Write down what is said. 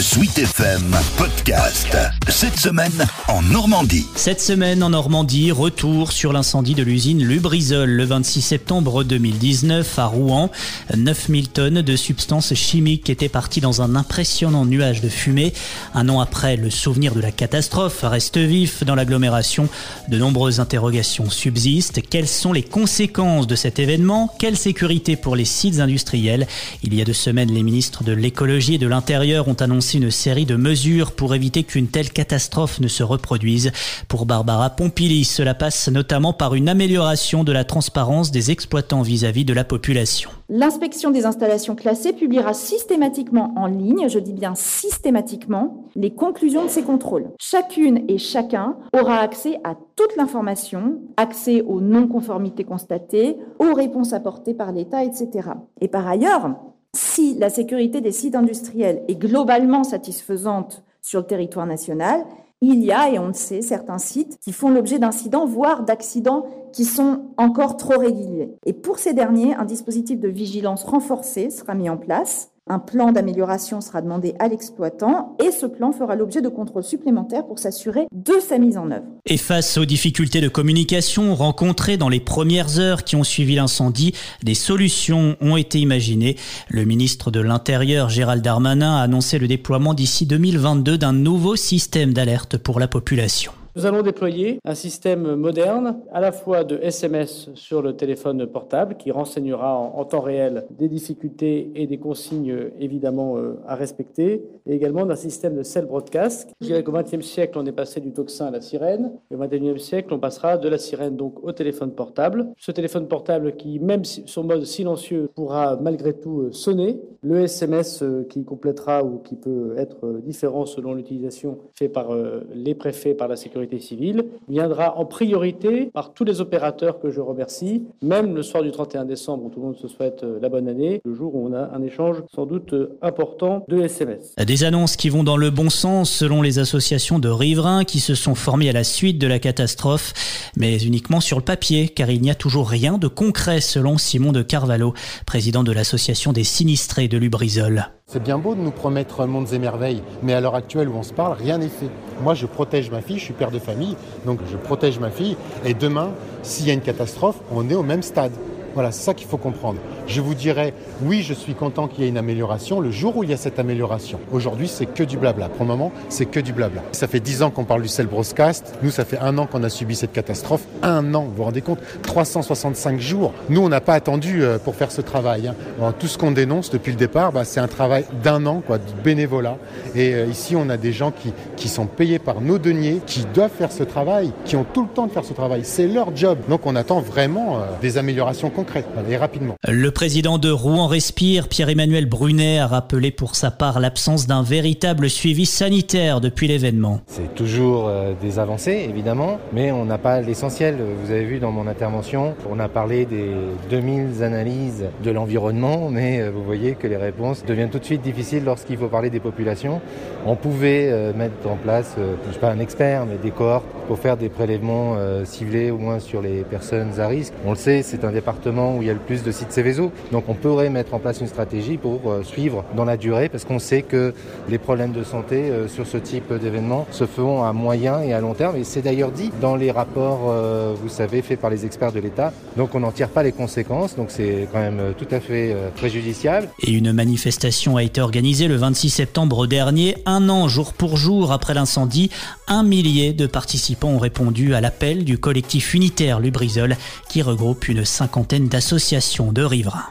Sweet FM Podcast. Cette semaine en Normandie. Cette semaine en Normandie, retour sur l'incendie de l'usine Lubrizol le 26 septembre 2019 à Rouen. 9000 tonnes de substances chimiques étaient parties dans un impressionnant nuage de fumée. Un an après, le souvenir de la catastrophe reste vif dans l'agglomération. De nombreuses interrogations subsistent. Quelles sont les conséquences de cet événement? Quelle sécurité pour les sites industriels? Il y a deux semaines, les ministres de l'écologie et de l'intérieur ont annoncé une série de mesures pour éviter qu'une telle catastrophe ne se reproduise. Pour Barbara Pompili, cela passe notamment par une amélioration de la transparence des exploitants vis-à-vis de la population. L'inspection des installations classées publiera systématiquement en ligne, je dis bien systématiquement, les conclusions de ces contrôles. Chacune et chacun aura accès à toute l'information, accès aux non-conformités constatées, aux réponses apportées par l'État, etc. Et par ailleurs, si la sécurité des sites industriels est globalement satisfaisante sur le territoire national, il y a, et on le sait, certains sites qui font l'objet d'incidents, voire d'accidents qui sont encore trop réguliers. Et pour ces derniers, un dispositif de vigilance renforcé sera mis en place un plan d'amélioration sera demandé à l'exploitant et ce plan fera l'objet de contrôles supplémentaires pour s'assurer de sa mise en œuvre. Et face aux difficultés de communication rencontrées dans les premières heures qui ont suivi l'incendie, des solutions ont été imaginées. Le ministre de l'Intérieur, Gérald Darmanin, a annoncé le déploiement d'ici 2022 d'un nouveau système d'alerte pour la population. Nous allons déployer un système moderne, à la fois de SMS sur le téléphone portable, qui renseignera en, temps réel des difficultés et des consignes évidemment euh, à respecter, et également d'un système de cell broadcast. Je dirais qu'au XXe siècle, on est passé du tocsin à la sirène, et au XXIe siècle, on passera de la sirène donc au téléphone portable. Ce téléphone portable qui, même sur mode silencieux, pourra malgré tout euh, sonner. Le SMS euh, qui complétera ou qui peut être différent selon l'utilisation fait par les préfets, par la sécurité civile viendra en priorité par tous les opérateurs que je remercie, même le soir du 31 décembre où tout le monde se souhaite euh, la bonne année, le jour où on a un échange sans doute euh, important de SMS. Des annonces qui vont dans le bon sens selon les associations de riverains qui se sont formées à la suite de la catastrophe, mais uniquement sur le papier car il n'y a toujours rien de concret selon Simon de Carvalho, président de l'association des sinistrés de Lubrizol. C'est bien beau de nous promettre mondes et merveilles, mais à l'heure actuelle où on se parle, rien n'est fait. Moi, je protège ma fille, je suis père de famille, donc je protège ma fille, et demain, s'il y a une catastrophe, on est au même stade. Voilà, c'est ça qu'il faut comprendre. Je vous dirais, oui, je suis content qu'il y ait une amélioration le jour où il y a cette amélioration. Aujourd'hui, c'est que du blabla. Pour le moment, c'est que du blabla. Ça fait dix ans qu'on parle du Cell Broadcast. Nous, ça fait un an qu'on a subi cette catastrophe. Un an, vous vous rendez compte? 365 jours. Nous, on n'a pas attendu euh, pour faire ce travail. Hein. tout ce qu'on dénonce depuis le départ, bah, c'est un travail d'un an, quoi, de bénévolat. Et euh, ici, on a des gens qui, qui sont payés par nos deniers, qui doivent faire ce travail, qui ont tout le temps de faire ce travail. C'est leur job. Donc, on attend vraiment euh, des améliorations concrètes rapidement. Le président de Rouen Respire, Pierre-Emmanuel Brunet, a rappelé pour sa part l'absence d'un véritable suivi sanitaire depuis l'événement. C'est toujours euh, des avancées, évidemment, mais on n'a pas l'essentiel. Vous avez vu dans mon intervention, on a parlé des 2000 analyses de l'environnement, mais euh, vous voyez que les réponses deviennent tout de suite difficiles lorsqu'il faut parler des populations. On pouvait euh, mettre en place, je ne suis pas un expert, mais des cohortes pour faire des prélèvements ciblés au moins sur les personnes à risque. On le sait, c'est un département où il y a le plus de sites Céveso. Donc on pourrait mettre en place une stratégie pour euh, suivre dans la durée parce qu'on sait que les problèmes de santé euh, sur ce type d'événement se feront à moyen et à long terme. Et c'est d'ailleurs dit dans les rapports, euh, vous savez, faits par les experts de l'État. Donc on n'en tire pas les conséquences. Donc c'est quand même tout à fait préjudiciable. Et une manifestation a été organisée le 26 septembre dernier, un an jour pour jour après l'incendie. Un millier de participants ont répondu à l'appel du collectif unitaire Lubrizol qui regroupe une cinquantaine d'associations de riverains.